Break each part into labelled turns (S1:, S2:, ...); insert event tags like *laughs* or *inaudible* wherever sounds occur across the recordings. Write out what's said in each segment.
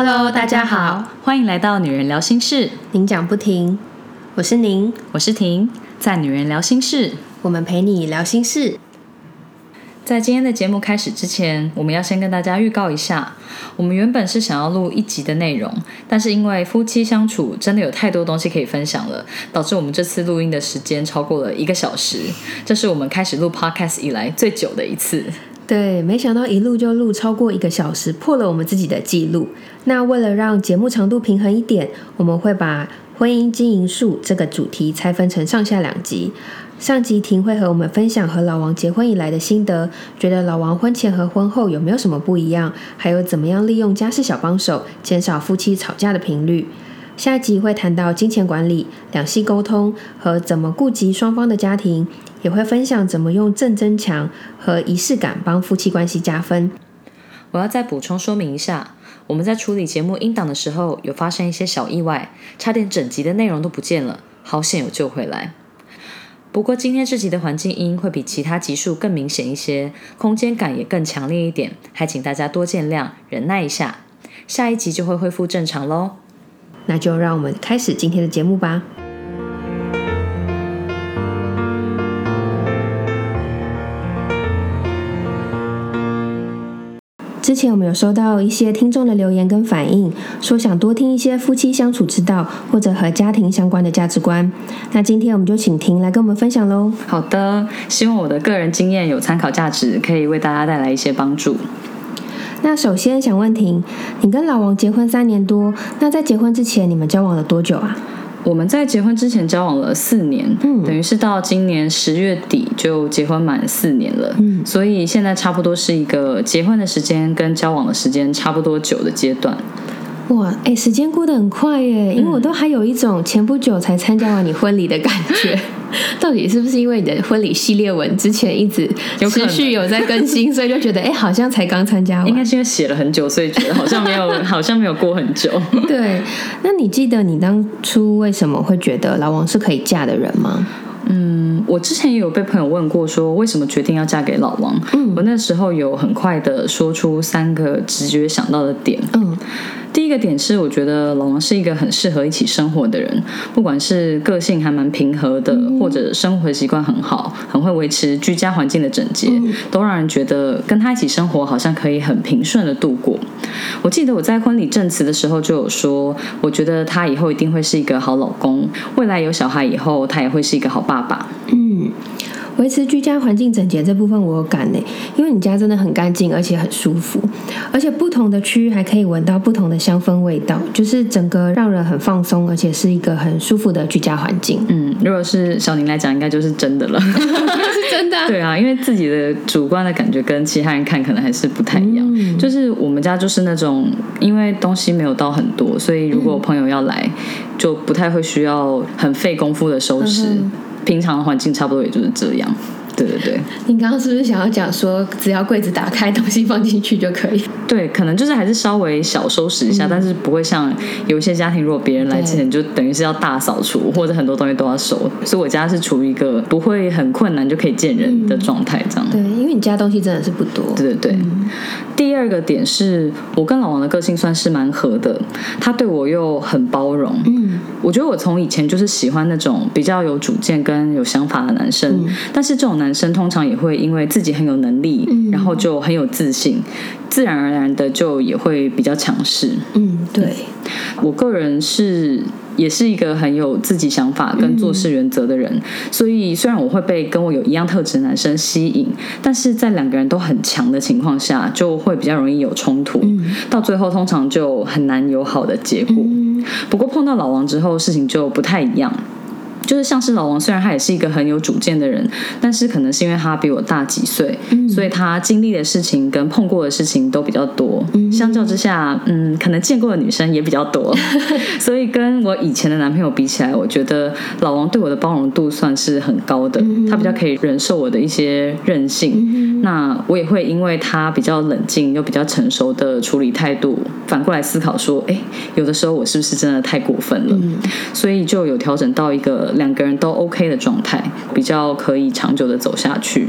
S1: Hello，大家好，
S2: 欢迎来到女人聊心事，
S1: 您讲不停，我是您，
S2: 我是婷，在女人聊心事，
S1: 我们陪你聊心事。
S2: 在今天的节目开始之前，我们要先跟大家预告一下，我们原本是想要录一集的内容，但是因为夫妻相处真的有太多东西可以分享了，导致我们这次录音的时间超过了一个小时，这是我们开始录 podcast 以来最久的一次。
S1: 对，没想到一录就录超过一个小时，破了我们自己的记录。那为了让节目长度平衡一点，我们会把婚姻经营术这个主题拆分成上下两集。上集婷会和我们分享和老王结婚以来的心得，觉得老王婚前和婚后有没有什么不一样，还有怎么样利用家事小帮手减少夫妻吵架的频率。下集会谈到金钱管理、两性沟通和怎么顾及双方的家庭。也会分享怎么用正增强和仪式感帮夫妻关系加分。
S2: 我要再补充说明一下，我们在处理节目音档的时候，有发生一些小意外，差点整集的内容都不见了，好险有救回来。不过今天这集的环境音会比其他集数更明显一些，空间感也更强烈一点，还请大家多见谅，忍耐一下，下一集就会恢复正常喽。
S1: 那就让我们开始今天的节目吧。之前我们有收到一些听众的留言跟反应，说想多听一些夫妻相处之道，或者和家庭相关的价值观。那今天我们就请婷来跟我们分享喽。
S2: 好的，希望我的个人经验有参考价值，可以为大家带来一些帮助。
S1: 那首先想问婷，你跟老王结婚三年多，那在结婚之前你们交往了多久啊？
S2: 我们在结婚之前交往了四年，等于是到今年十月底就结婚满四年了，所以现在差不多是一个结婚的时间跟交往的时间差不多久的阶段。
S1: 哇，哎，时间过得很快耶！因为我都还有一种前不久才参加完你婚礼的感觉。*laughs* 到底是不是因为你的婚礼系列文之前一直持续有在更新，所以就觉得哎，好像才刚参加完？
S2: 应该是因为写了很久，所以觉得好像没有，*laughs* 好像没有过很久。
S1: 对，那你记得你当初为什么会觉得老王是可以嫁的人吗？
S2: 嗯，我之前也有被朋友问过，说为什么决定要嫁给老王？嗯，我那时候有很快的说出三个直觉想到的点。嗯。第一个点是，我觉得老王是一个很适合一起生活的人，不管是个性还蛮平和的，或者生活习惯很好，很会维持居家环境的整洁，都让人觉得跟他一起生活好像可以很平顺的度过。我记得我在婚礼证词的时候就有说，我觉得他以后一定会是一个好老公，未来有小孩以后，他也会是一个好爸爸。嗯。
S1: 维持居家环境整洁这部分我有感呢，因为你家真的很干净，而且很舒服，而且不同的区域还可以闻到不同的香氛味道，就是整个让人很放松，而且是一个很舒服的居家环境。
S2: 嗯，如果是小宁来讲，应该就是真的了，*laughs* 是
S1: 真的。
S2: 对啊，因为自己的主观的感觉跟其他人看可能还是不太一样。就是我们家就是那种，因为东西没有到很多，所以如果朋友要来，就不太会需要很费功夫的收拾。平常的环境差不多也就是这样。对对对，
S1: 你刚刚是不是想要讲说，只要柜子打开，东西放进去就可以？
S2: 对，可能就是还是稍微小收拾一下，但是不会像有一些家庭，如果别人来之前就等于是要大扫除，或者很多东西都要收。所以我家是处于一个不会很困难就可以见人的状态，这样。
S1: 对，因为你家东西真的是不多。
S2: 对对对。第二个点是我跟老王的个性算是蛮合的，他对我又很包容。嗯，我觉得我从以前就是喜欢那种比较有主见跟有想法的男生，但是这种男。男生通常也会因为自己很有能力，然后就很有自信，自然而然的就也会比较强势。
S1: 嗯，对，
S2: 我个人是也是一个很有自己想法跟做事原则的人，所以虽然我会被跟我有一样特质的男生吸引，但是在两个人都很强的情况下，就会比较容易有冲突，到最后通常就很难有好的结果。不过碰到老王之后，事情就不太一样。就是像是老王，虽然他也是一个很有主见的人，但是可能是因为他比我大几岁，所以他经历的事情跟碰过的事情都比较多。相较之下，嗯，可能见过的女生也比较多，*laughs* 所以跟我以前的男朋友比起来，我觉得老王对我的包容度算是很高的。他比较可以忍受我的一些任性，那我也会因为他比较冷静又比较成熟的处理态度，反过来思考说，哎，有的时候我是不是真的太过分了？所以就有调整到一个。两个人都 OK 的状态，比较可以长久的走下去。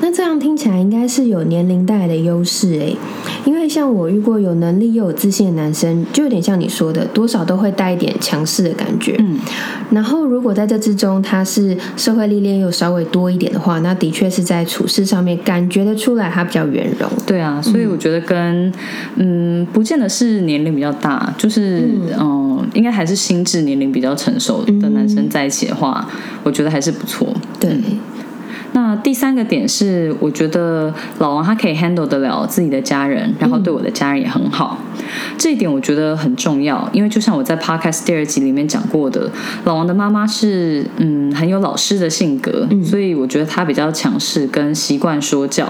S1: 那这样听起来应该是有年龄带来的优势诶，因为像我遇过有能力又有自信的男生，就有点像你说的，多少都会带一点强势的感觉。
S2: 嗯，
S1: 然后如果在这之中他是社会历练又稍微多一点的话，那的确是在处事上面感觉得出来他比较圆融。
S2: 对啊，所以我觉得跟嗯，不见得是年龄比较大，就是嗯、应该还是心智年龄比较成熟的男生在一起的话，我觉得还是不错。
S1: 对，
S2: 那第三个点是，我觉得老王他可以 handle 得了自己的家人，然后对我的家人也很好，这一点我觉得很重要。因为就像我在 podcast 第二集里面讲过的，老王的妈妈是嗯很有老师的性格，所以我觉得她比较强势，跟习惯说教，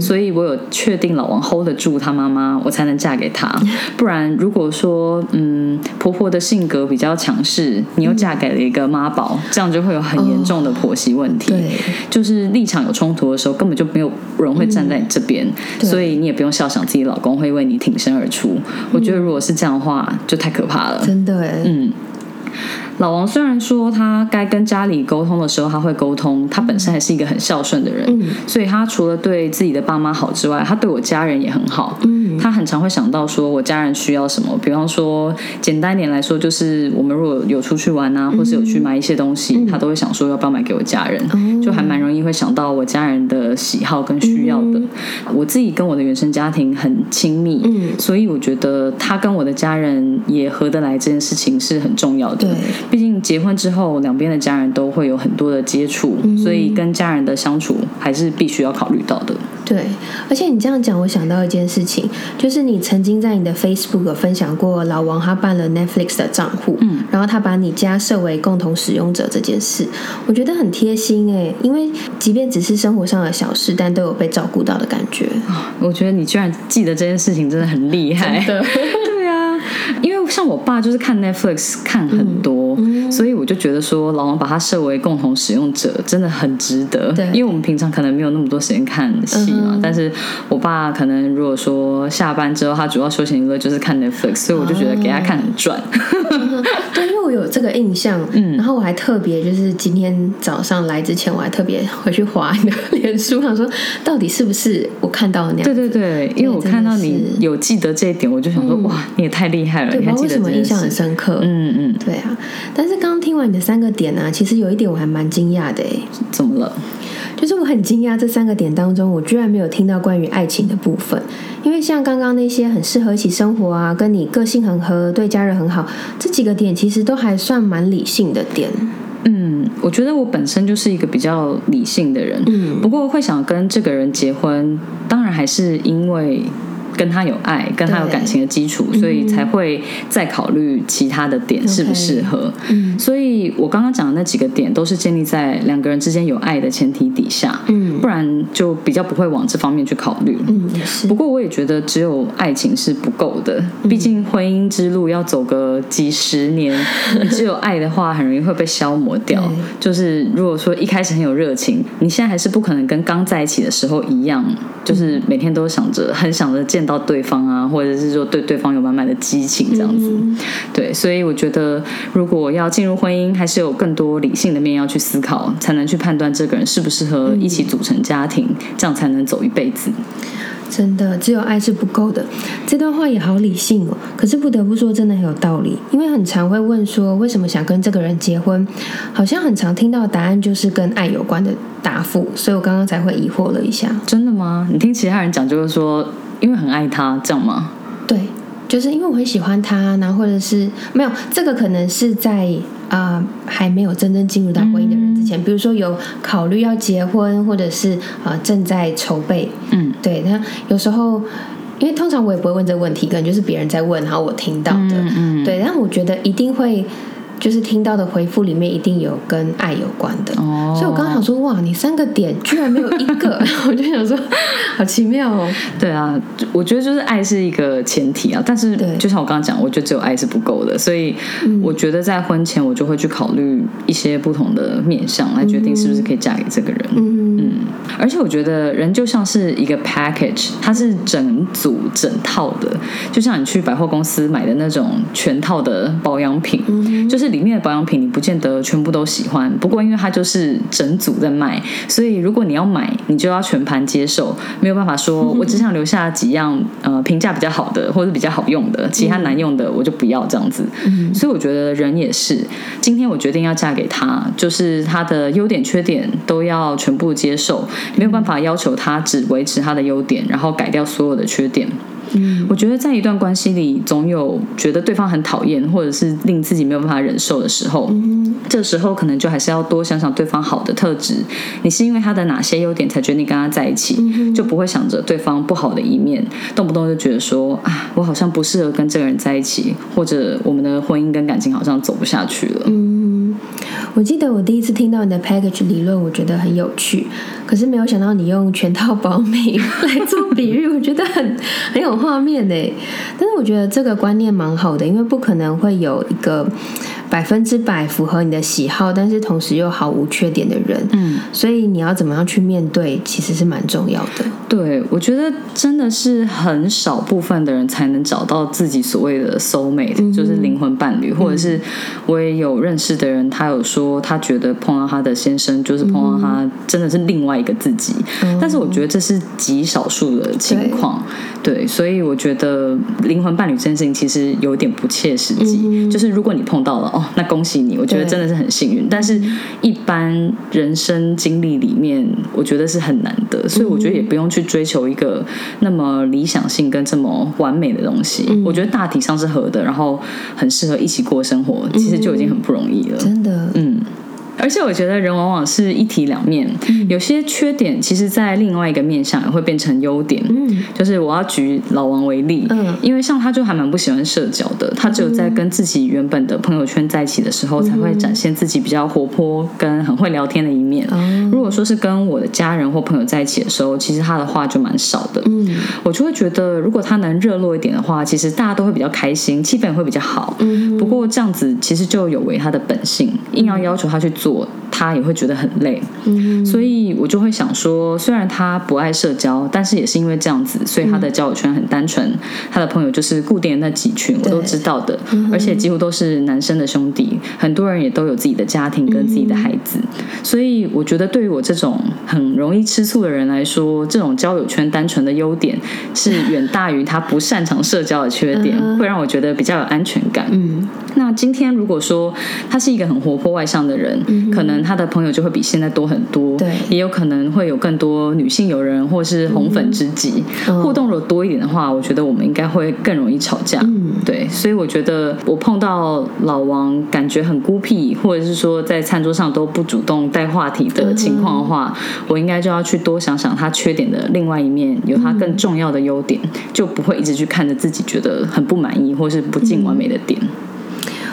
S2: 所以我有确定老王 hold 得住他妈妈，我才能嫁给他。*laughs* 不然如果说嗯婆婆的性格比较强势，你又嫁给了一个妈宝，这样就会有很严重的婆媳问题。
S1: 对，
S2: 立场有冲突的时候，根本就没有人会站在你这边，所以你也不用笑想自己老公会为你挺身而出。我觉得如果是这样的话，就太可怕了。
S1: 真的，
S2: 嗯。老王虽然说他该跟家里沟通的时候他会沟通，他本身还是一个很孝顺的人，
S1: 嗯
S2: 所以他除了对自己的爸妈好之外，他对我家人也很好。
S1: 嗯
S2: 他很常会想到说我家人需要什么，比方说简单一点来说，就是我们如果有出去玩啊，或是有去买一些东西，他都会想说要不要买给我家人，
S1: 哦
S2: 就还蛮容易会想到我家人的喜好跟需要的。我自己跟我的原生家庭很亲密，
S1: 嗯
S2: 所以我觉得他跟我的家人也合得来，这件事情是很重要的。
S1: 对
S2: 毕竟结婚之后，两边的家人都会有很多的接触，所以跟家人的相处还是必须要考虑到的。
S1: 对，而且你这样讲，我想到一件事情，就是你曾经在你的 Facebook 分享过老王他办了 Netflix 的账户，
S2: 嗯，
S1: 然后他把你家设为共同使用者这件事，我觉得很贴心哎，因为即便只是生活上的小事，但都有被照顾到的感觉。
S2: 我觉得你居然记得这件事情，真的很厉害。像我爸就是看 Netflix 看很多，
S1: 嗯
S2: 所以我就觉得说老王把他设为共同使用者真的很值得。
S1: 对
S2: 因为我们平常可能没有那么多时间看戏嘛，
S1: 嗯
S2: 但是我爸可能如果说下班之后，他主要休闲娱乐就是看 Netflix，所以我就觉得给他看很赚。
S1: 我有这个印象，
S2: 嗯
S1: 然后我还特别就是今天早上来之前，我还特别回去划你的脸书，想说到底是不是我看到的那样
S2: 对对对，因为我看到你有记得这一点，我就想说、哇，你也太厉害了，
S1: 对，为什么印象很。深刻。
S2: 嗯嗯，
S1: 对啊，但是刚刚听完你的三个点啊，其实有一点我还蛮惊讶的诶，
S2: 怎么了？
S1: 就是我很惊讶这三个点当中，我居然没有听到关于爱情的部分。因为像刚刚那些很适合一起生活啊，跟你个性很合，对家人很好，这几个点其实都还算蛮理性的点。
S2: 嗯，我觉得我本身就是一个比较理性的人，
S1: 嗯
S2: 不过会想跟这个人结婚，当然还是因为跟他有爱，跟他有感情的基础，所以才会再考虑其他的点适不适合。
S1: 嗯
S2: 所以我刚刚讲的那几个点，都是建立在两个人之间有爱的前提底下，
S1: 嗯
S2: 不然就比较不会往这方面去考虑。
S1: 嗯，
S2: 不。过我也觉得只有爱情是不够的，
S1: 嗯
S2: 毕竟婚姻之路要走个几十年，*laughs* 只有爱的话，很容易会被消磨掉。就是如果说一开始很有热情，你现在还是不可能跟刚在一起的时候一样，就是每天都想着很想着见到对方啊，或者是说对对方有满满的激情这样子。
S1: 嗯
S2: 对，所以我觉得如果要进入婚姻，还是有更多理性的面要去思考，才能去判断这个人适不适合一起组成家庭，这样才能走一辈子。
S1: 真的，只有爱是不够的。这段话也好理性哦，可是不得不说，真的很有道理。因为很常会问说，为什么想跟这个人结婚？好像很常听到的答案就是跟爱有关的答复，所以我刚刚才会疑惑了一下。
S2: 真的吗？你听其他人讲，就是说因为很爱他，这样吗？
S1: 对，就是因为我很喜欢他，然后或者是没有这个，可能是在啊、呃还没有真正进入到婚姻的人之前，比如说有考虑要结婚，或者是啊、呃正在筹备，
S2: 嗯，
S1: 对，那有时候。因为通常我也不会问这个问题，可能就是别人在问，然后我听到的，
S2: 嗯嗯
S1: 对。但我觉得一定会，就是听到的回复里面一定有跟爱有关的。
S2: 哦。
S1: 所以我刚刚想说，哇，你三个点居然没有一个，*laughs* 我就想说，好奇妙哦。
S2: 对啊，我觉得就是爱是一个前提啊，但是
S1: 对。
S2: 就像我刚刚讲，我觉得只有爱是不够的，所以我觉得在婚前我就会去考虑一些不同的面向来决定是不是可以嫁给这个人。
S1: 嗯。
S2: 嗯，而且我觉得人就像是一个 package，它是整组整套的，就像你去百货公司买的那种全套的保养品，就是里面的保养品你不见得全部都喜欢，不过因为它就是整组在卖，所以如果你要买，你就要全盘接受，没有办法说 *laughs* 我只想留下几样呃评价比较好的或者比较好用的，其他难用的我就不要这样子。所以我觉得人也是，今天我决定要嫁给他，就是他的优点缺点都要全部接受，没有办法要求他只维持他的优点，然后改掉所有的缺点。
S1: 嗯，
S2: 我觉得在一段关系里，总有觉得对方很讨厌，或者是令自己没有办法忍受的时候。
S1: 嗯，
S2: 这时候可能就还是要多想想对方好的特质。你是因为他的哪些优点才决定跟他在一起，就不会想着对方不好的一面，动不动就觉得说啊，我好像不适合跟这个人在一起，或者我们的婚姻跟感情好像走不下去了。
S1: 嗯，我记得我第一次听到你的 package 理论，我觉得很有趣，可是没有想到你用全套保养品来做比喻，我觉得很 *laughs* 很有画面呢。但是我觉得这个观念蛮好的，因为不可能会有一个百分之百符合你的喜好，但是同时又毫无缺点的人。
S2: 嗯，
S1: 所以你要怎么样去面对，其实是蛮重要的。
S2: 对，我觉得真的是很少部分的人才能找到自己所谓的 soul mate，、就是灵魂伴侣，或者是我也有认识的人，他有说他觉得碰到他的先生，就是碰到他真的是另外一个自己。但是我觉得这是极少数的情况，对，所以我觉得灵魂伴侣这件事情其实有点不切实际。就是如果你碰到了哦，那恭喜你，我觉得真的是很幸运。但是一般人生经历里面，我觉得是很难得，所以我觉得也不用去追求一个那么理想性跟这么完美的东西。我觉得大体上是合的，然后很适合一起过生活，其实就已经很不容易了。
S1: 真的，
S2: 嗯。而且我觉得人往往是一体两面，有些缺点其实，在另外一个面上也会变成优点。
S1: 嗯，
S2: 就是我要举老王为例，
S1: 嗯
S2: 因为像他就还蛮不喜欢社交的，他只有在跟自己原本的朋友圈在一起的时候，才会展现自己比较活泼跟很会聊天的一面。
S1: 嗯
S2: 如果说是跟我的家人或朋友在一起的时候，其实他的话就蛮少的。
S1: 嗯
S2: 我就会觉得，如果他能热络一点的话，其实大家都会比较开心，气氛也会比较好。
S1: 嗯
S2: 不过这样子其实就有违他的本性，硬要要求他去做，做他也会觉得很累。
S1: 嗯。
S2: 所以我就会想说，虽然他不爱社交，但是也是因为这样子，所以他的交友圈很单纯，他的朋友就是固定的那几群，我都知道的，而且几乎都是男生的兄弟，很多人也都有自己的家庭跟自己的孩子，所以我觉得对于我这种很容易吃醋的人来说，这种交友圈单纯的优点是远大于他不擅长社交的缺点，会让我觉得比较有安全感。
S1: 嗯。
S2: 那今天如果说他是一个很活泼外向的人，可能他的朋友就会比现在多很多，
S1: 对。
S2: 也有可能会有更多女性友人或是红粉知己，
S1: 嗯。
S2: 互动如果多一点的话，我觉得我们应该会更容易吵架。
S1: 嗯。
S2: 对，所以我觉得我碰到老王感觉很孤僻，或者是说在餐桌上都不主动带话题的情况的话，我应该就要去多想想他缺点的另外一面，有他更重要的优点，就不会一直去看着自己觉得很不满意或是不尽完美的点。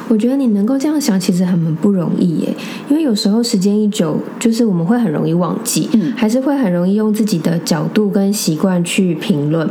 S1: 我觉得你能够这样想，其实很不容易耶。因为有时候时间一久，就是我们会很容易忘记，
S2: 嗯
S1: 还是会很容易用自己的角度跟习惯去评论。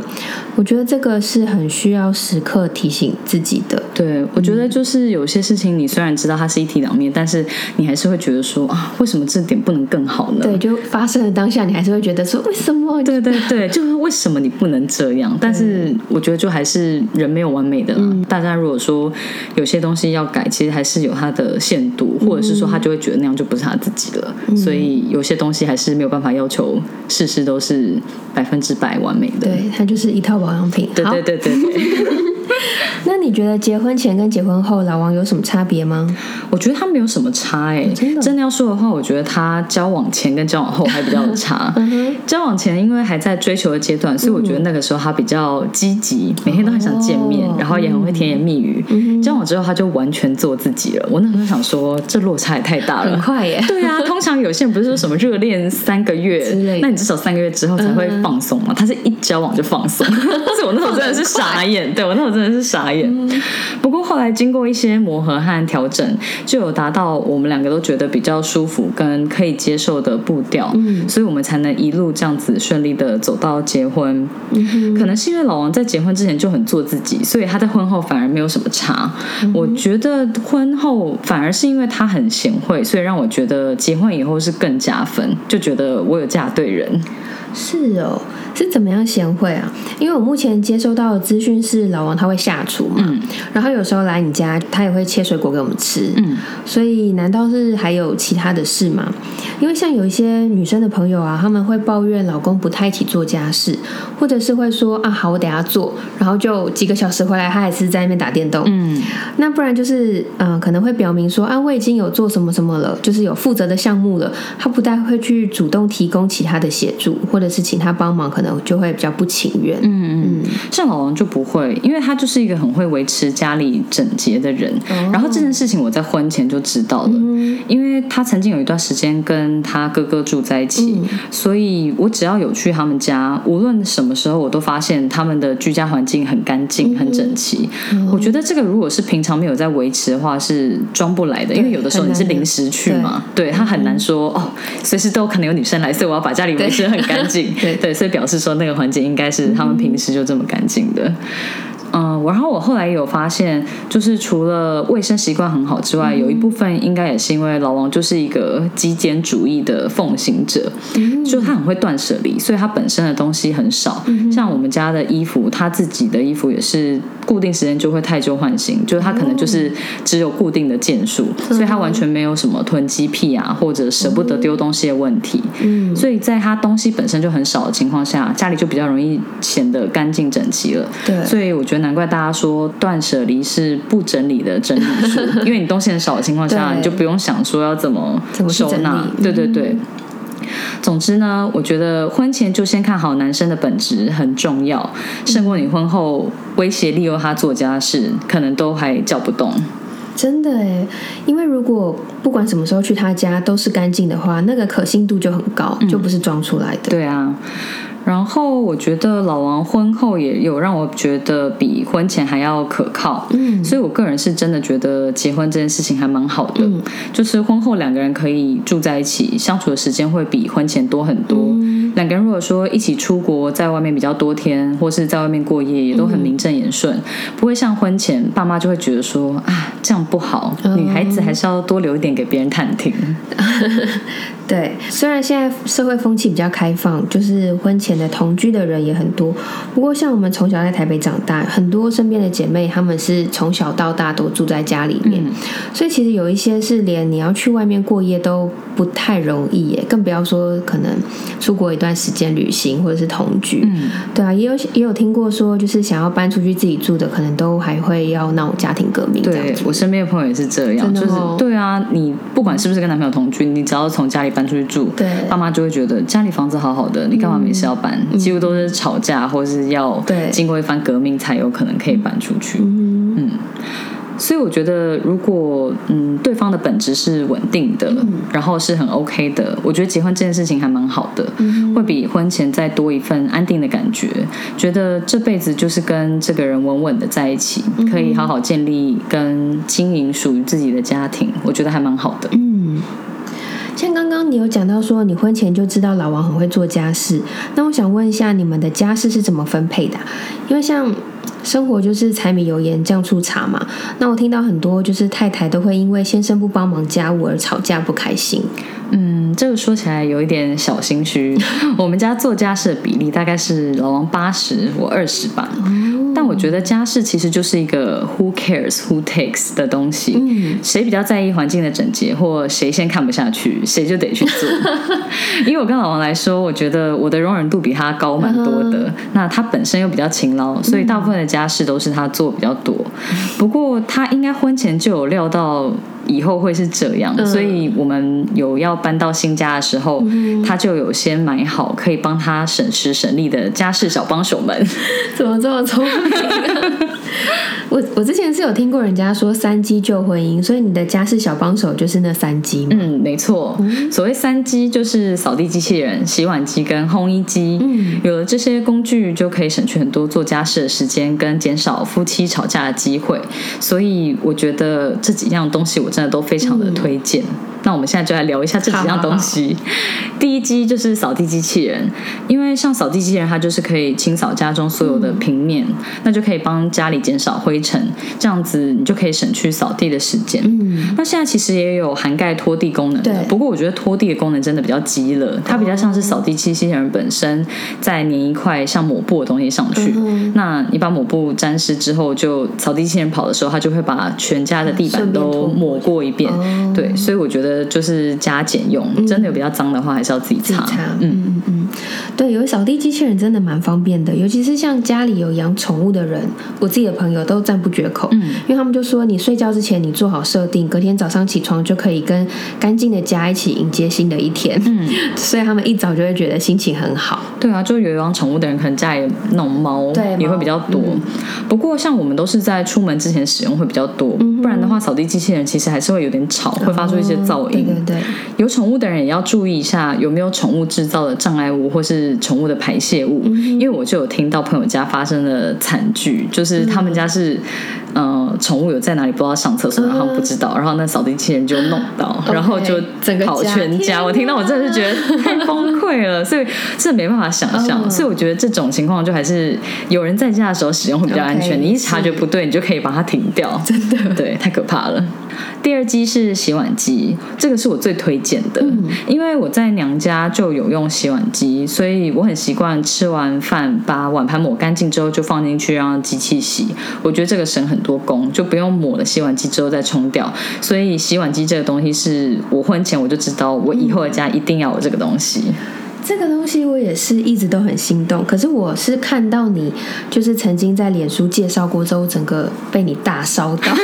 S1: 我觉得这个是很需要时刻提醒自己的。
S2: 对，我觉得就是有些事情，你虽然知道它是一体两面，但是你还是会觉得说啊，为什么这点不能更好呢？
S1: 对，就发生的当下，你还是会觉得说，为什么？
S2: 对对对，就是为什么你不能这样？但是我觉得就还是人没有完美的啦。大家如果说有些东西要改，其实还是有它的限度，或者是说他就会觉得那样就不是他自己了。所以有些东西还是没有办法要求事事都是百分之百完美的。
S1: 对，它就是一套保养品。
S2: 对对对对对。*laughs* *laughs* *laughs*
S1: 那你觉得结婚前跟结婚后老王有什么差别吗？
S2: 我觉得他没有什么差哎、
S1: 真的
S2: 真的要说的话，我觉得他交往前跟交往后还比较有差。*laughs*
S1: 嗯，
S2: 交往前因为还在追求的阶段，所以我觉得那个时候他比较积极，每天都很想见面，
S1: 哦
S2: 然后也很会甜言蜜语。交往之后他就完全做自己了。我那时候想说，这落差也太大了。
S1: 很快耶。*laughs*
S2: 对啊，通常有些人不是说什么热恋三个月那你至少三个月之后才会放松嘛？他是一交往就放松，*laughs* 但是我那时候真的是傻眼，对我那时候真的是傻眼。不过后来经过一些磨合和调整，就有达到我们两个都觉得比较舒服跟可以接受的步调，
S1: 嗯
S2: 所以我们才能一路这样子顺利的走到结婚。
S1: 嗯，
S2: 可能是因为老王在结婚之前就很做自己，所以他在婚后反而没有什么差。我觉得婚后反而是因为他很贤惠，所以让我觉得结婚以后是更加分，就觉得我有嫁对人。
S1: 是哦，是怎么样贤惠啊？因为我目前接收到的资讯是老王他会下厨嘛，然后有时候来你家他也会切水果给我们吃，
S2: 嗯，
S1: 所以难道是还有其他的事吗？因为像有一些女生的朋友啊，他们会抱怨老公不太一起做家事，或者是会说啊好我等下做，然后就几个小时回来他还是在那边打电动，
S2: 嗯，
S1: 那不然就是嗯、呃可能会表明说啊我已经有做什么什么了，就是有负责的项目了，他不太会去主动提供其他的协助，或者是请他帮忙，可能就会比较不情愿。
S2: 嗯嗯，像老王就不会，因为他就是一个很会维持家里整洁的人。然后这件事情我在婚前就知道了，因为他曾经有一段时间跟他哥哥住在一起，所以我只要有去他们家，无论什么时候，我都发现他们的居家环境很干净、很整齐。我觉得这个如果是平常没有在维持的话，是装不来的，因为有的时候你是临时去嘛，对。他很难说哦，随时都可能有女生来，所以我要把家里维持得很干净。*laughs*
S1: 对
S2: 对，所以表示说那个环境应该是他们平时就这么干净的。嗯，然后我后来有发现，就是除了卫生习惯很好之外，有一部分应该也是因为老王就是一个极简主义的奉行者，就他很会断舍离，所以他本身的东西很少。像我们家的衣服，他自己的衣服也是固定时间就会太旧换新，就是它可能就是只有固定的件数，所以它完全没有什么囤积癖啊，或者舍不得丢东西的问题。
S1: 嗯，
S2: 所以在它东西本身就很少的情况下，家里就比较容易显得干净整齐了。
S1: 对，
S2: 所以我觉得难怪大家说断舍离是不整理的整理术，因为你东西很少的情况下，*laughs* 你就不用想说要怎么
S1: 怎么
S2: 收纳。
S1: 理
S2: 对对对。总之呢，我觉得婚前就先看好男生的本质很重要，胜过你婚后威胁利诱他做家事，可能都还叫不动。
S1: 真的诶，因为如果不管什么时候去他家都是干净的话，那个可信度就很高，就不是装出来的。
S2: 对啊，然后我觉得老王婚后也有让我觉得比婚前还要可靠，
S1: 嗯。
S2: 所以我个人是真的觉得结婚这件事情还蛮好的，
S1: 嗯。
S2: 就是婚后两个人可以住在一起，相处的时间会比婚前多很多。两个人如果说一起出国，在外面比较多天，或是在外面过夜，也都很名正言顺，不会像婚前爸妈就会觉得说啊这样不好，女孩子还是要多留一点给别人探听。*laughs*
S1: 对，虽然现在社会风气比较开放，就是婚前的同居的人也很多，不过像我们从小在台北长大，很多身边的姐妹她们是从小到大都住在家里面，所以其实有一些是连你要去外面过夜都不太容易耶，更不要说可能出国一段时间旅行或者是同居。
S2: 嗯，
S1: 对啊，也有也有听过说，就是想要搬出去自己住的，可能都还会要闹家庭革命。
S2: 对我身边的朋友也是这样，就是对啊，你不管是不是跟男朋友同居，你只要从家里搬出去住，
S1: 对
S2: 爸妈就会觉得家里房子好好的，你干嘛没事要搬？几乎都是吵架或是要经过一番革命才有可能可以搬出去。
S1: 嗯。
S2: 嗯，所以我觉得，如果嗯对方的本质是稳定的，然后是很 OK 的，我觉得结婚这件事情还蛮好的，会比婚前再多一份安定的感觉，觉得这辈子就是跟这个人稳稳的在一起，可以好好建立跟经营属于自己的家庭，我觉得还蛮好的。
S1: 嗯，像刚刚你有讲到说，你婚前就知道老王很会做家事，那我想问一下，你们的家事是怎么分配的、因为像生活就是柴米油盐酱醋茶嘛，那我听到很多就是太太都会因为先生不帮忙家务而吵架不开心。
S2: 嗯，这个说起来有一点小心虚。*laughs* 我们家做家事的比例大概是老王八十，我二十吧。但我觉得家事其实就是一个 who cares who takes 的东西。
S1: 嗯，
S2: 谁比较在意环境的整洁，或谁先看不下去，谁就得去做。*laughs* 因为我跟老王来说，我觉得我的容忍度比他高蛮多的。那他本身又比较勤劳，所以大部分的家事都是他做比较多。不过他应该婚前就有料到以后会是这样，所以我们有要搬到新家的时候，他就有先买好可以帮他省时省力的家事小帮手们。*laughs*
S1: 怎么这么聪明、我 *laughs* 我之前是有听过人家说三机救婚姻，所以你的家事小帮手就是那三机吗？
S2: 嗯，没错。所谓三机就是扫地机器人、洗碗机跟烘衣机。
S1: 嗯，
S2: 有了这些工具，就可以省去很多做家事的时间，跟减少夫妻吵架的机会。所以我觉得这几样东西我真真的都非常的推荐。那我们现在就来聊一下这几样东西。第一机就是扫地机器人，因为像扫地机器人，它就是可以清扫家中所有的平面，那就可以帮家里减少灰尘，这样子你就可以省去扫地的时间。
S1: 嗯，
S2: 那现在其实也有涵盖拖地功能的
S1: 对，
S2: 不过我觉得拖地的功能真的比较鸡了，它比较像是扫地机器人本身在粘一块像抹布的东西上去。
S1: 嗯
S2: 那你把抹布沾湿之后，就扫地机器人跑的时候，它就会把全家的地板都抹过一遍。
S1: 哦。
S2: 对，所以我觉得就是加减用，真的有比较脏的话，还是要自己擦。嗯
S1: 嗯嗯，对，有扫地机器人真的蛮方便的，尤其是像家里有养宠物的人，我自己的朋友都赞不绝口，
S2: 嗯
S1: 因为他们就说你睡觉之前你做好设定，隔天早上起床就可以跟干净的家一起迎接新的一天，
S2: 嗯，*laughs*
S1: 所以他们一早就会觉得心情很好。
S2: 对啊，就有养宠物的人，可能家里弄猫
S1: 对
S2: 也会比较多。
S1: 嗯
S2: 不过像我们都是在出门之前使用会比较多，不然的话，扫地机器人其实还是会有点吵，会发出一些噪音。
S1: 哦对对对，
S2: 有宠物的人也要注意一下有没有宠物制造的障碍物或是宠物的排泄物，因为我就有听到朋友家发生了惨剧，就是他们家是。呃，宠物有在哪里不知道上厕所，然后不知道，然后那扫地机器人就弄到，然后就
S1: 整个
S2: 跑全家。我听到我真的是觉得太崩溃了，所以真的没办法想象。
S1: 嗯
S2: 所以我觉得这种情况就还是有人在家的时候使用会比较安全。你一察觉不对，你就可以把它停掉。真的，对，太可怕了。第二机是洗碗机，这个是我最推荐的，因为我在娘家就有用洗碗机，所以我很习惯吃完饭把碗盘抹干净之后就放进去让机器洗。我觉得这个省很多工，就不用抹了洗碗机之后再冲掉。所以洗碗机这个东西是我婚前我就知道，我以后的家一定要有这个东西。
S1: 这个东西我也是一直都很心动，可是我是看到你就是曾经在脸书介绍过之后，整个被你大烧到。*laughs*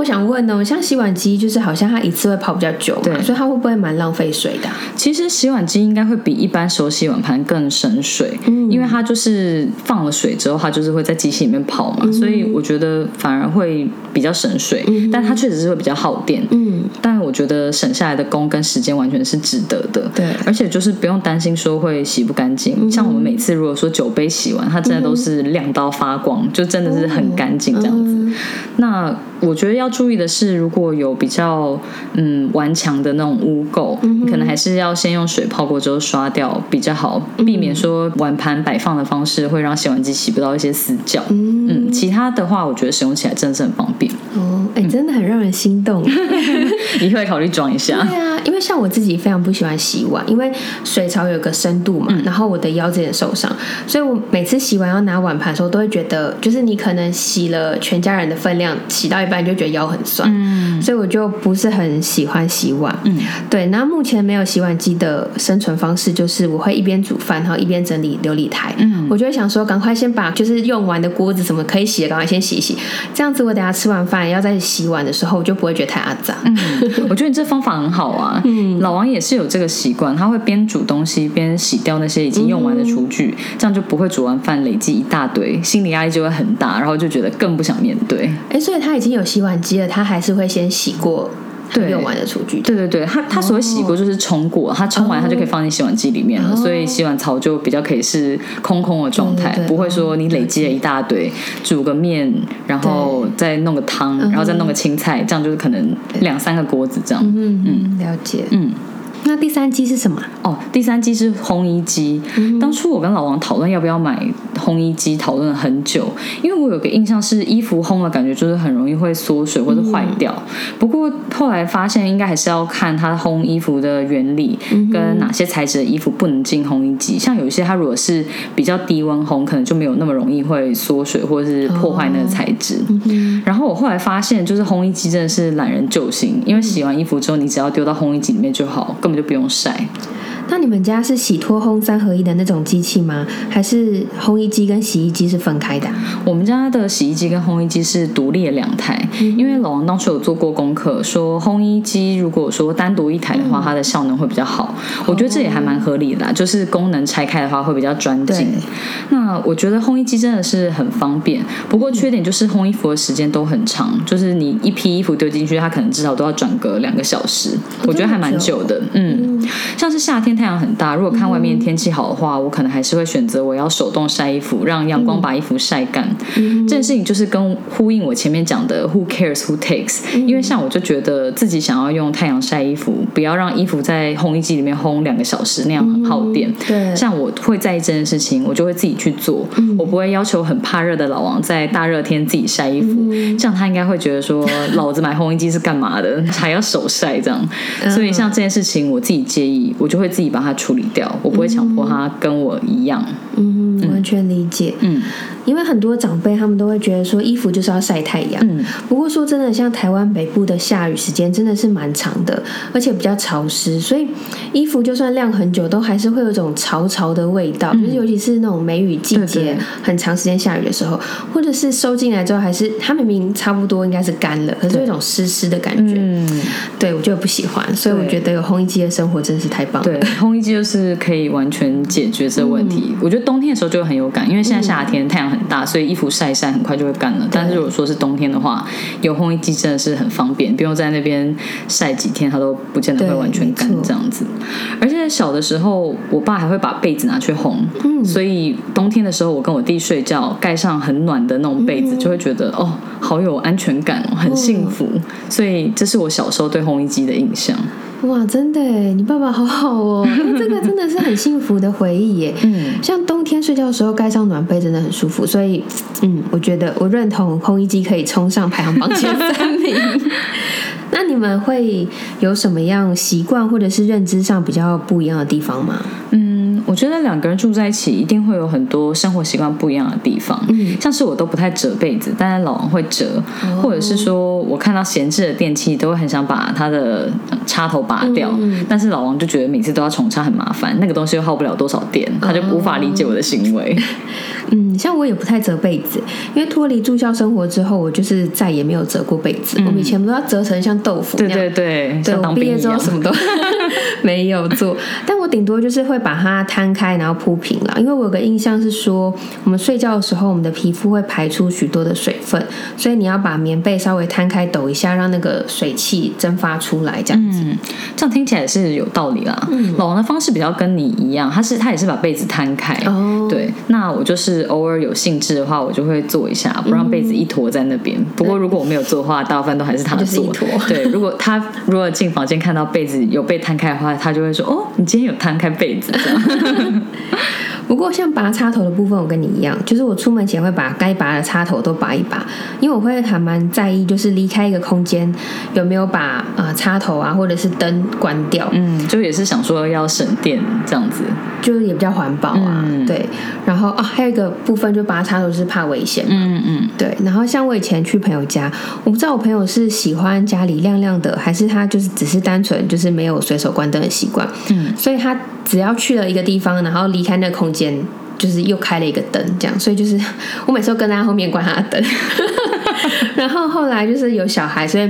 S1: 但我想问哦，像洗碗机，就是好像它一次会泡比较久嘛，
S2: 对。
S1: 所以它会不会蛮浪费水的？啊、
S2: 其实洗碗机应该会比一般手洗碗盘更省水，
S1: 嗯。
S2: 因为它就是放了水之后，它就是会在机器里面跑
S1: 嗯。
S2: 嘛，所以我觉得反而会比较省水，但它确实是会比较耗电。
S1: 嗯，
S2: 但我觉得省下来的工跟时间完全是值得的，
S1: 对。
S2: 而且就是不用担心说会洗不干净。
S1: 嗯。
S2: 像我们每次如果说酒杯洗完，它真的都是亮到发光，就真的是很干净这样子。
S1: 嗯。
S2: 那我觉得要注意的是，如果有比较嗯顽强的那种污垢，
S1: 嗯
S2: 可能还是要先用水泡过之后刷掉比较好，避免说碗盘摆放的方式会让洗碗机洗不到一些死角。嗯，其他的话，我觉得使用起来真的是很方便，
S1: 哦，哎、真的很让人心动。
S2: 你会考虑装一下。
S1: 对啊，因为像我自己非常不喜欢洗碗，因为水槽有个深度嘛，
S2: 嗯
S1: 然后我的腰子也受伤，所以我每次洗碗要拿碗盘的时候，都会觉得，就是你可能洗了全家人的分量，洗到一半就觉得腰很酸，
S2: 嗯
S1: 所以我就不是很喜欢洗碗。
S2: 嗯，
S1: 对，那目前没有洗碗机的生存方式，就是我会一边煮饭，然后一边整理琉璃台。
S2: 嗯
S1: 我就会想说，赶快先把就是用完的锅子什么可以洗的，赶快先洗一洗，这样子我等下吃完饭要再洗碗的时候，我就不会觉得太肮脏。
S2: 嗯，我觉得你这方法很好啊。*laughs* 嗯，老王也是有这个习惯，他会边煮东西边洗掉那些已经用完的厨具，这样就不会煮完饭累积一大堆，心理压力就会很大，然后就觉得更不想面对。
S1: 哎，所以他已经有洗碗机了，他还是会先洗过用完的厨具。
S2: 对对对，它它所谓洗锅就是冲过，它冲完它就可以放进洗碗机里面了，
S1: 哦
S2: 所以洗碗槽就比较可以是空空的状态，不会说你累积了一大堆，煮个面，然后再弄个汤，然后再弄个青菜，这样就是可能两三个锅子这样。
S1: 嗯嗯，了解。
S2: 嗯。
S1: 那第三机是什么？
S2: 哦，第三机是烘衣机。
S1: 嗯
S2: 当初我跟老王讨论要不要买烘衣机，讨论了很久，因为我有个印象是衣服烘了，感觉就是很容易会缩水或者坏掉。
S1: 嗯
S2: 不过后来发现，应该还是要看它烘衣服的原理，
S1: 嗯
S2: 跟哪些材质的衣服不能进烘衣机。像有一些它如果是比较低温烘，可能就没有那么容易会缩水或者是破坏那个材质。
S1: 嗯
S2: 然后我后来发现，就是烘衣机真的是懒人救星，因为洗完衣服之后，你只要丢到烘衣机里面就好，根本就不用晒。
S1: 那你们家是洗脱烘三合一的那种机器吗？还是烘衣机跟洗衣机是分开的啊、
S2: 我们家的洗衣机跟烘衣机是独立的两台，因为老王当时有做过功课，说烘衣机如果说单独一台的话，它的效能会比较好。我觉得这也还蛮合理的啦，就是功能拆开的话会比较专精。那我觉得烘衣机真的是很方便，不过缺点就是烘衣服的时间都很长，就是你一批衣服丢进去，它可能至少都要转个两个小时，我觉得还蛮久的。嗯，像是夏天太阳很大，如果看外面天气好的话，我可能还是会选择我要手动晒衣服，让阳光把衣服晒干。这件事情就是跟呼应我前面讲的 “Who cares, who takes”。因为像我就觉得自己想要用太阳晒衣服，不要让衣服在烘衣机里面烘两个小时，那样很耗电。
S1: 对，
S2: 像我会在意这件事情，我就会自己去做。我不会要求很怕热的老王在大热天自己晒衣服，这样他应该会觉得说，老子买烘衣机是干嘛的，还要手晒这样。所以像这件事情，我自己介意，我就会自己把它处理掉，我不会强迫他跟我一样。
S1: 嗯，完全理解。
S2: 嗯。
S1: 因为很多长辈他们都会觉得说衣服就是要晒太阳，
S2: 嗯，
S1: 不过说真的，像台湾北部的下雨时间真的是蛮长的，而且比较潮湿，所以衣服就算晾很久，都还是会有一种潮潮的味道，就是尤其是那种梅雨季节，很长时间下雨的时候，或者是收进来之后，还是它明明差不多应该是干了，可是有一种湿湿的感觉，
S2: 嗯，
S1: 对我就不喜欢，所以我觉得有烘衣机的生活真的是太棒了。
S2: 对，烘衣机就是可以完全解决这个问题。我觉得冬天的时候就很有感，因为现在夏天太阳很大，所以衣服晒一晒很快就会干了。但是如果说是冬天的话，有烘衣机真的是很方便，不用在那边晒几天，它都不见得会完全干这样子。而且小的时候，我爸还会把被子拿去烘，所以冬天的时候，我跟我弟睡觉，盖上很暖的那种被子，就会觉得哦，好有安全感哦，很幸福。所以这是我小时候对烘衣机的印象。
S1: 哇，真的哎，你爸爸好好哦，*laughs* 这个真的是很幸福的回忆耶。
S2: 嗯，
S1: 像冬天睡觉的时候盖上暖被，真的很舒服。所以，嗯，我觉得我认同烘衣机可以冲上排行榜前三名。*laughs* 那你们会有什么样习惯或者是认知上比较不一样的地方吗？
S2: 嗯。我觉得两个人住在一起，一定会有很多生活习惯不一样的地方。
S1: 嗯，
S2: 像是我都不太折被子，但是老王会折，或者是说我看到闲置的电器，都会很想把它的插头拔掉。
S1: 嗯，
S2: 但是老王就觉得每次都要重插很麻烦，那个东西又耗不了多少电，他就无法理解我的行为。*laughs* *laughs*
S1: 嗯，像我也不太折被子，因为脱离住校生活之后，我就是再也没有折过被子。我们以前都要折成像豆腐
S2: 对对对，
S1: 对，我毕业之后什么都 *laughs* 没有做，但我顶多就是会把它摊开，然后铺平了。因为我有个印象是说，我们睡觉的时候，我们的皮肤会排出许多的水分，所以你要把棉被稍微摊开抖一下，让那个水汽蒸发出来，这样子。
S2: 嗯，这样听起来是有道理啦。
S1: 嗯，
S2: 老王的方式比较跟你一样，他是他也是把被子摊开。
S1: 哦，
S2: 对，那我就是偶尔有兴致的话，我就会做一下，不让被子一坨在那边。不过如果我没有做的话，大部分都还是他做。对，如果他如果进房间看到被子有被摊开的话，他就会说：“哦，你今天有摊开被子。” *laughs*
S1: 不过像拔插头的部分，我跟你一样，就是我出门前会把该拔的插头都拔一拔，因为我会还蛮在意，就是离开一个空间有没有把呃插头啊或者是灯关掉。
S2: 嗯，就也是想说要省电这样子，
S1: 就也比较环保啊。
S2: 嗯
S1: 对，然后啊还有一个部分就拔插头是怕危险嘛。
S2: 嗯嗯，
S1: 对，然后像我以前去朋友家，我不知道我朋友是喜欢家里亮亮的，还是他就是只是单纯就是没有随手关灯的习惯。
S2: 嗯，
S1: 所以他只要去了一个地方，然后离开那个空间，就是又开了一个灯，这样。所以就是我每次都跟在他后面关他的灯。*laughs* 然后后来就是有小孩，所以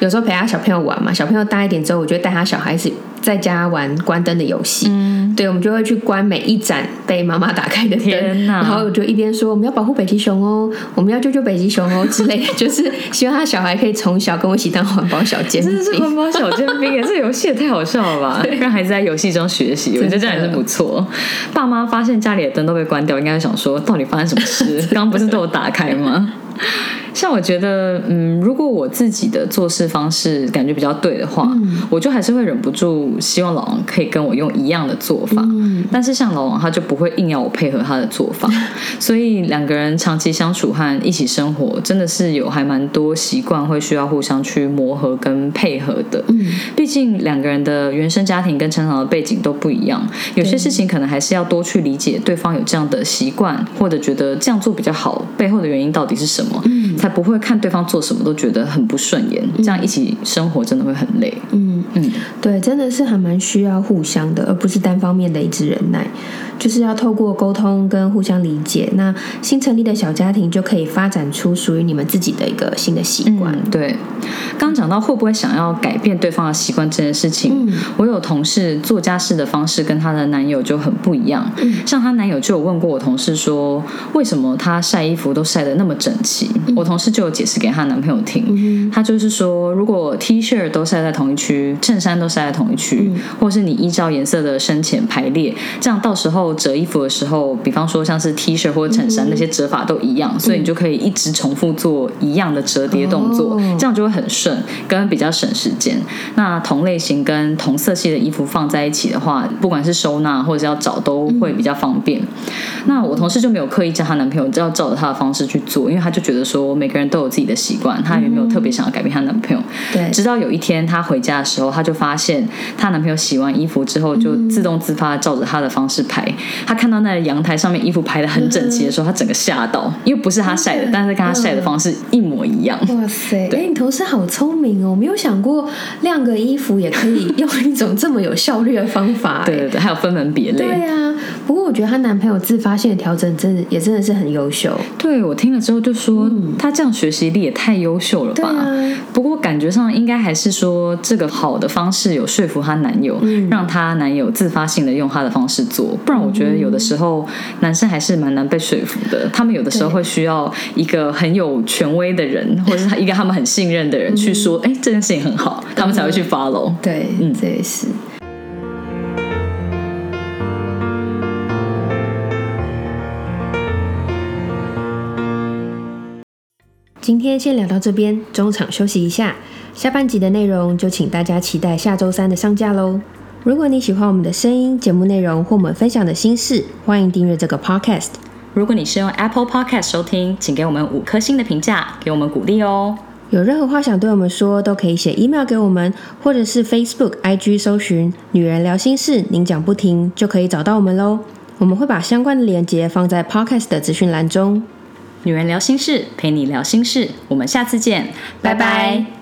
S1: 有时候陪他小朋友玩嘛。小朋友大一点之后，我就带他小孩子在家玩关灯的游戏。
S2: 嗯，
S1: 对，我们就会去关每一盏被妈妈打开的灯，然后我就一边说我们要保护北极熊哦，我们要救救北极熊哦 *laughs* 之类的，就是希望他小孩可以从小跟我一起当环保小尖
S2: 真的是
S1: 兵。
S2: 环保小尖兵耶！这游戏也太好笑了吧？让孩子在游戏中学习，我觉得这样也是不错。爸妈发现家里的灯都被关掉，应该想说，到底发生什么事？*laughs* 刚刚不是都有打开吗？*laughs* 像我觉得，嗯，如果我自己的做事方式感觉比较对的话，我就还是会忍不住希望老王可以跟我用一样的做法。
S1: 嗯。
S2: 但是像老王，他就不会硬要我配合他的做法，*laughs* 所以两个人长期相处和一起生活，真的是有还蛮多习惯会需要互相去磨合跟配合的。
S1: 嗯，
S2: 毕竟两个人的原生家庭跟成长的背景都不一样，有些事情可能还是要多去理解对方有这样的习惯，或者觉得这样做比较好，背后的原因到底是什么，
S1: 嗯
S2: 才不会看对方做什么都觉得很不顺眼。这样一起生活真的会很累。
S1: 嗯，
S2: 嗯，
S1: 对，真的是还蛮需要互相的，而不是单方面的一直忍耐。就是要透过沟通跟互相理解，那新成立的小家庭就可以发展出属于你们自己的一个新的习惯。
S2: 嗯，对。刚讲到会不会想要改变对方的习惯这件事情，
S1: 嗯
S2: 我有同事做家事的方式跟她的男友就很不一样。
S1: 嗯
S2: 像她男友就有问过我同事说，为什么她晒衣服都晒得那么整齐？
S1: 嗯
S2: 我同事就有解释给她男朋友听，她就是说，如果 T 恤都晒在同一区，衬衫都晒在同一区，
S1: 嗯
S2: 或是你依照颜色的深浅排列，这样到时候折衣服的时候，比方说像是 T 恤或者衬衫、那些折法都一样，所以你就可以一直重复做一样的折叠动作，
S1: 哦
S2: 这样就会很顺，跟比较省时间。那同类型跟同色系的衣服放在一起的话，不管是收纳或者是要找都会比较方便。那我同事就没有刻意叫她男朋友要照着她的方式去做，因为她就觉得说每个人都有自己的习惯，她也没有特别想要改变她男朋友。
S1: 对，
S2: 直到有一天她回家的时候，她就发现她男朋友洗完衣服之后，就自动自发地照着她的方式排。她看到那个阳台上面衣服排的很整齐的时候，她整个吓到，因为不是她晒的，但是跟她晒的方式一模一样。
S1: 哇塞！哎，你同事好聪明哦，我没有想过晾个衣服也可以用一种这么有效率的方法。
S2: 对对对，还有分门别类。
S1: 对啊，不过我觉得她男朋友自发性的调整，真的也真的是很优秀。
S2: 对我听了之后就说，他这样学习力也太优秀了吧？
S1: 啊
S2: 不过感觉上应该还是说，这个好的方式有说服她男友，让她男友自发性的用她的方式做。不然我觉得有的时候男生还是蛮难被说服的。他们有的时候会需要一个很有权威的人，或者是一个他们很信任的人去说，哎、这件事情很好，他们才会去 follow。
S1: 对，
S2: 嗯
S1: 这也是。今天先聊到这边，中场休息一下。下半集的内容就请大家期待下周三的上架喽。如果你喜欢我们的声音、节目内容或我们分享的心事，欢迎订阅这个 podcast。
S2: 如果你是用 Apple Podcast 收听，请给我们五颗星的评价，给我们鼓励哦。
S1: 有任何话想对我们说，都可以写 email 给我们，或者是 Facebook、IG 搜寻“女人聊心事”，您讲不停就可以找到我们喽。我们会把相关的链接放在 podcast 的资讯栏中。
S2: 女人聊心事，陪你聊心事，我们下次见，拜拜